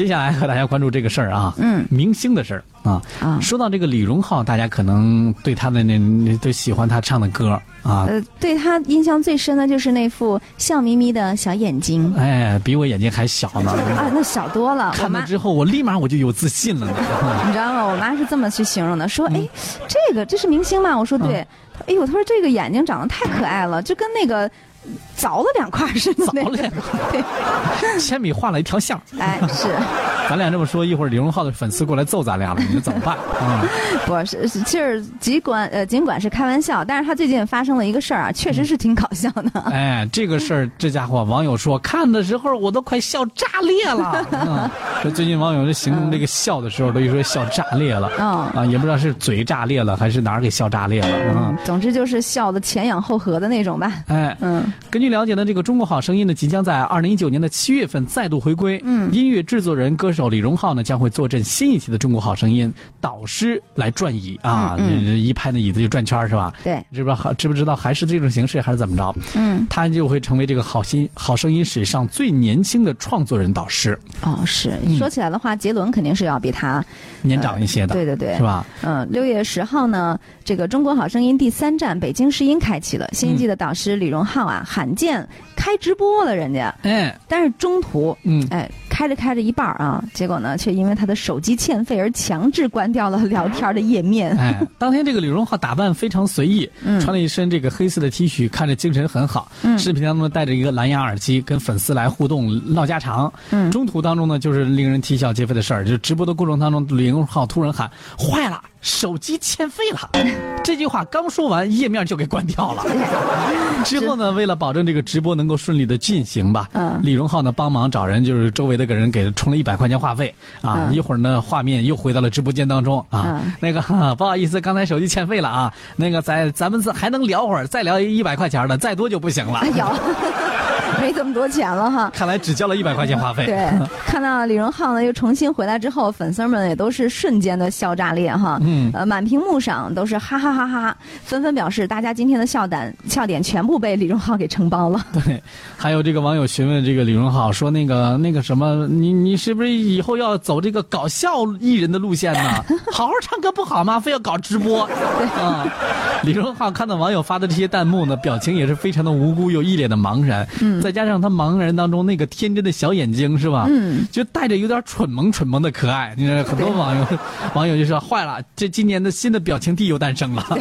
接下来和大家关注这个事儿啊，嗯，明星的事儿啊。啊说到这个李荣浩，大家可能对他的那那都喜欢他唱的歌啊，呃，对他印象最深的就是那副笑眯眯的小眼睛哎，比我眼睛还小呢。啊，那小多了。看了之后，我立马我就有自信了呢。你知道吗？我妈是这么去形容的，说：“嗯哎，这个这是明星吗？”我说：“对。她哎呦，他说这个眼睛长得太可爱了，就跟那个凿了两块似的那。凿了两对，铅笔画了一条线，哎，是，咱俩这么说，一会儿李荣浩的粉丝过来揍咱俩了，你说怎么办啊？不是是，其实尽管呃尽管是开玩笑，但是他最近发生了一个事儿啊，确实是挺搞笑的。哎，这个事儿，这家伙网友说看的时候我都快笑炸裂了。嗯，这最近网友这形容这个笑的时候，都一说笑炸裂了。嗯啊，也不知道是嘴炸裂了，还是哪儿给笑炸裂了。嗯，总之就是笑的前仰后合的那种吧。哎，嗯，根据了解呢，这个《中国好声音》呢，即将在二零一九年的七月份再度回归。嗯音乐制作人、歌手李荣浩呢，将会坐镇新一期的《中国好声音》，导师来转椅啊，嗯一拍那椅子就转圈儿是吧？对，知不知道知不知道还是这种形式还是怎么着？嗯，他就会成为这个好心好声音史上最年轻的创作人导师，哦，是说起来的话，杰伦肯定是要比他年长一些的，对对对是吧？嗯，六月十号呢，这个《中国好声音》第三站北京试音开启了，新一季的导师李荣浩啊，罕见开直播了，人家，哎，但是中途，嗯。哎，开着开着一半儿啊，结果呢，却因为他的手机欠费而强制关掉了聊天的页面。哎，当天这个李荣浩打扮非常随意，嗯穿了一身这个黑色的 T 恤，看着精神很好。嗯视频当中戴着一个蓝牙耳机，跟粉丝来互动唠家常。嗯中途当中呢，就是令人啼笑皆非的事儿，就是直播的过程当中，李荣浩突然喊：“坏了，手机欠费了！”这句话刚说完，页面就给关掉了。之后呢，为了保证这个直播能够顺利的进行吧，嗯李荣浩呢帮忙找人，就是周围的个人给他充了一百块钱话费啊。嗯一会儿呢，画面又回到了直播间当中啊。嗯那个哈 不好意思，刚才手机欠费了啊。那个咱咱们还能聊会儿，再聊一百块钱的，再多就不行了哎。呦，没这么多钱了哈。看来只交了一百块钱话费。对，看到李荣浩呢又重新回来之后，粉丝们也都是瞬间的笑炸裂哈。嗯呃，满屏幕上都是哈哈哈哈，纷纷表示大家今天的笑点笑点全部被李荣浩给承包了。对，还有这个网友询问这个李荣浩说：“那个那个什么，你你是不是以后要走这个搞笑艺人的路线呢？好好唱歌不好吗？非要搞直播？”对啊，李荣浩看到网友发的这些弹幕呢，表情也是非常的无辜又一脸的茫然。嗯，再加上他茫然当中那个天真的小眼睛是吧？嗯，就带着有点蠢萌蠢萌的可爱。你看很多网友 网友就说：“坏了，这今年的新的表情帝又诞生了。”对，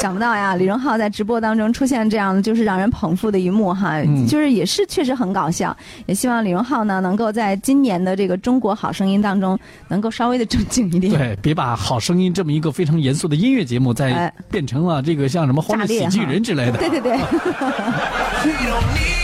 想不到呀，李荣浩在直播当中出现这样就是让人捧腹的一幕哈，嗯就是也是确实很搞笑。也希望李荣浩呢能够在今年的这个中国好声音当中能够稍微的正经一点。对，别把《好声音》这么一个非常严肃的音乐节目，再哎变成了这个像什么欢乐喜剧人之类的。对对对。